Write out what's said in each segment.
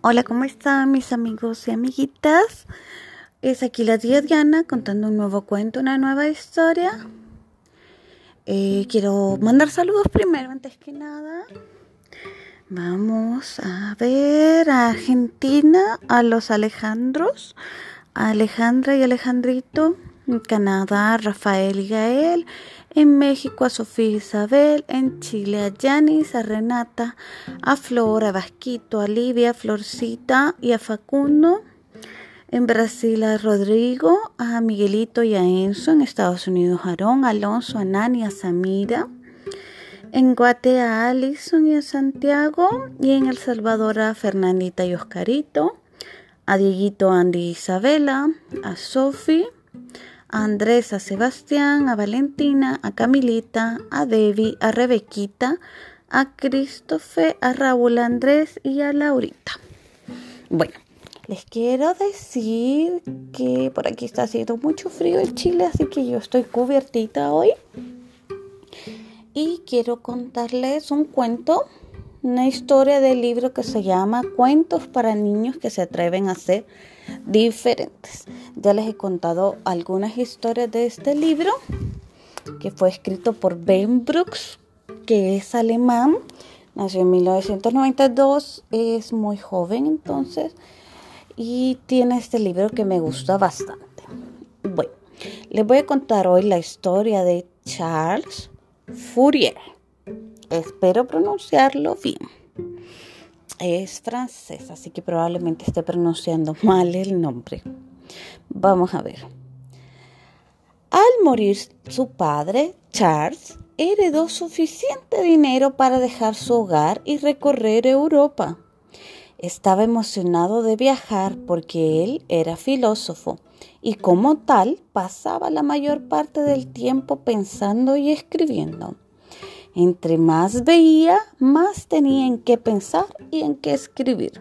Hola, ¿cómo están mis amigos y amiguitas? Es aquí la tía Diana contando un nuevo cuento, una nueva historia. Eh, quiero mandar saludos primero, antes que nada. Vamos a ver a Argentina, a los Alejandros, a Alejandra y Alejandrito, Canadá, Rafael y Gael, en México a Sofía Isabel, en Chile a Yanis, a Renata, a Flor, a Vasquito, a Livia, a Florcita y a Facundo. En Brasil a Rodrigo, a Miguelito y a Enzo. En Estados Unidos a Aarón, a Alonso, a Nani, a Samira. En Guate a Alison y a Santiago. Y en El Salvador a Fernandita y Oscarito. A Dieguito, Andy y Isabela. A Sofi a Andrés, a Sebastián, a Valentina, a Camilita, a Debbie, a Rebequita, a Christopher, a Raúl Andrés y a Laurita. Bueno, les quiero decir que por aquí está haciendo mucho frío en Chile, así que yo estoy cubiertita hoy. Y quiero contarles un cuento, una historia del libro que se llama Cuentos para niños que se atreven a ser diferentes. Ya les he contado algunas historias de este libro que fue escrito por Ben Brooks, que es alemán, nació en 1992, es muy joven entonces y tiene este libro que me gusta bastante. Bueno, les voy a contar hoy la historia de Charles Fourier. Espero pronunciarlo bien es francés, así que probablemente esté pronunciando mal el nombre. Vamos a ver. Al morir su padre, Charles heredó suficiente dinero para dejar su hogar y recorrer Europa. Estaba emocionado de viajar porque él era filósofo y como tal pasaba la mayor parte del tiempo pensando y escribiendo. Entre más veía, más tenía en qué pensar y en qué escribir.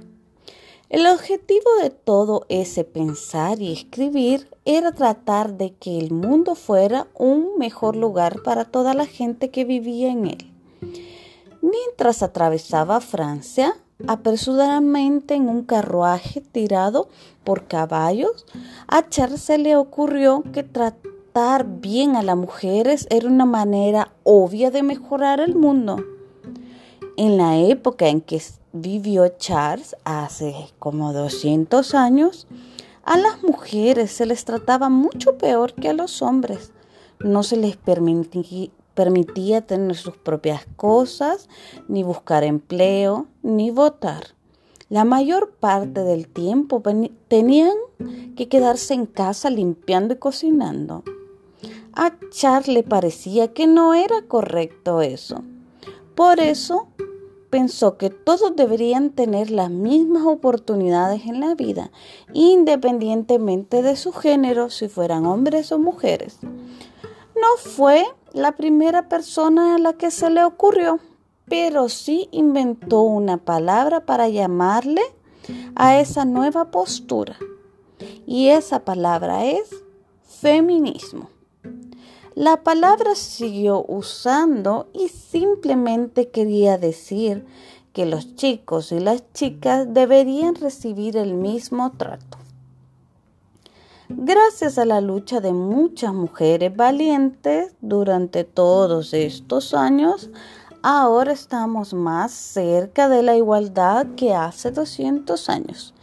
El objetivo de todo ese pensar y escribir era tratar de que el mundo fuera un mejor lugar para toda la gente que vivía en él. Mientras atravesaba Francia, apresuradamente en un carruaje tirado por caballos, a Charles se le ocurrió que tratar bien a las mujeres era una manera obvia de mejorar el mundo. En la época en que vivió Charles, hace como 200 años, a las mujeres se les trataba mucho peor que a los hombres. No se les permitía tener sus propias cosas, ni buscar empleo, ni votar. La mayor parte del tiempo tenían que quedarse en casa limpiando y cocinando. A Charles le parecía que no era correcto eso. Por eso pensó que todos deberían tener las mismas oportunidades en la vida, independientemente de su género, si fueran hombres o mujeres. No fue la primera persona a la que se le ocurrió, pero sí inventó una palabra para llamarle a esa nueva postura. Y esa palabra es feminismo. La palabra siguió usando y simplemente quería decir que los chicos y las chicas deberían recibir el mismo trato. Gracias a la lucha de muchas mujeres valientes durante todos estos años, ahora estamos más cerca de la igualdad que hace 200 años.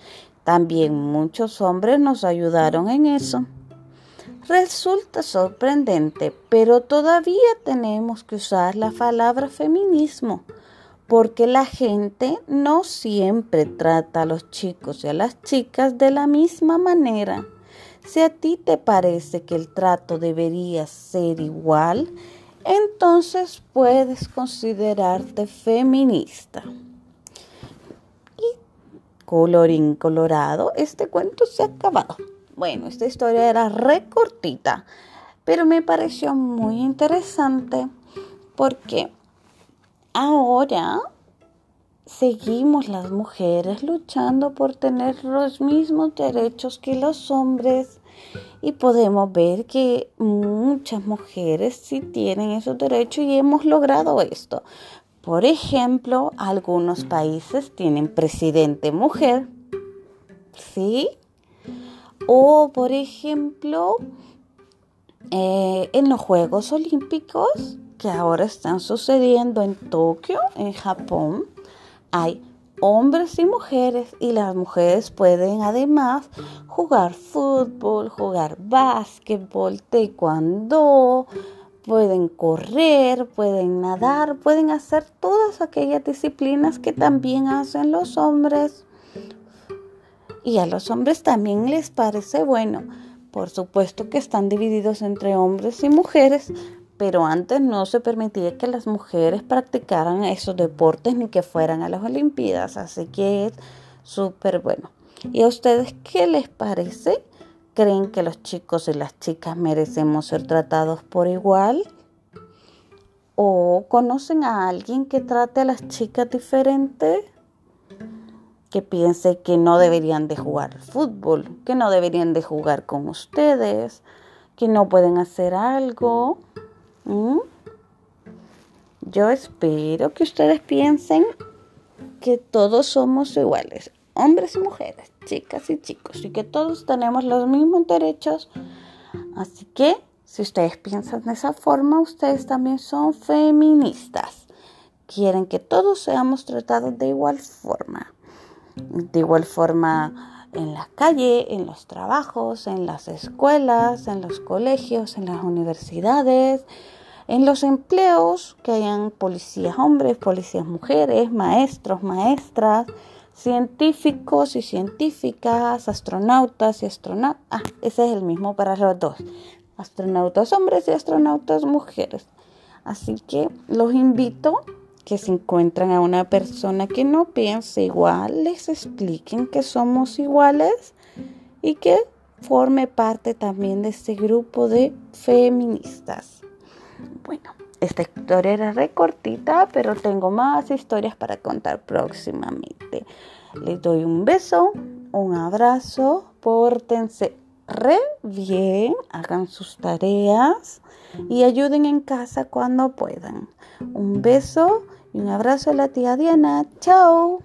También muchos hombres nos ayudaron en eso. Resulta sorprendente, pero todavía tenemos que usar la palabra feminismo, porque la gente no siempre trata a los chicos y a las chicas de la misma manera. Si a ti te parece que el trato debería ser igual, entonces puedes considerarte feminista. Y colorín colorado, este cuento se ha acabado. Bueno, esta historia era recortita, pero me pareció muy interesante porque ahora seguimos las mujeres luchando por tener los mismos derechos que los hombres y podemos ver que muchas mujeres sí tienen esos derechos y hemos logrado esto. Por ejemplo, algunos países tienen presidente mujer, ¿sí? O, por ejemplo, eh, en los Juegos Olímpicos que ahora están sucediendo en Tokio, en Japón, hay hombres y mujeres y las mujeres pueden además jugar fútbol, jugar básquetbol, taekwondo, pueden correr, pueden nadar, pueden hacer todas aquellas disciplinas que también hacen los hombres. Y a los hombres también les parece bueno. Por supuesto que están divididos entre hombres y mujeres, pero antes no se permitía que las mujeres practicaran esos deportes ni que fueran a las Olimpiadas, así que es súper bueno. ¿Y a ustedes qué les parece? ¿Creen que los chicos y las chicas merecemos ser tratados por igual? ¿O conocen a alguien que trate a las chicas diferente? Que piense que no deberían de jugar fútbol, que no deberían de jugar con ustedes, que no pueden hacer algo. ¿Mm? Yo espero que ustedes piensen que todos somos iguales, hombres y mujeres, chicas y chicos, y que todos tenemos los mismos derechos. Así que, si ustedes piensan de esa forma, ustedes también son feministas. Quieren que todos seamos tratados de igual forma. De igual forma en la calle, en los trabajos, en las escuelas, en los colegios, en las universidades, en los empleos, que hayan policías hombres, policías mujeres, maestros, maestras, científicos y científicas, astronautas y astronautas. Ah, ese es el mismo para los dos. Astronautas hombres y astronautas mujeres. Así que los invito que se encuentran a una persona que no piense igual, les expliquen que somos iguales y que forme parte también de este grupo de feministas. Bueno, esta historia era recortita, pero tengo más historias para contar próximamente. Les doy un beso, un abrazo, pórtense re bien, hagan sus tareas y ayuden en casa cuando puedan. Un beso y un abrazo a la tía Diana. Chao.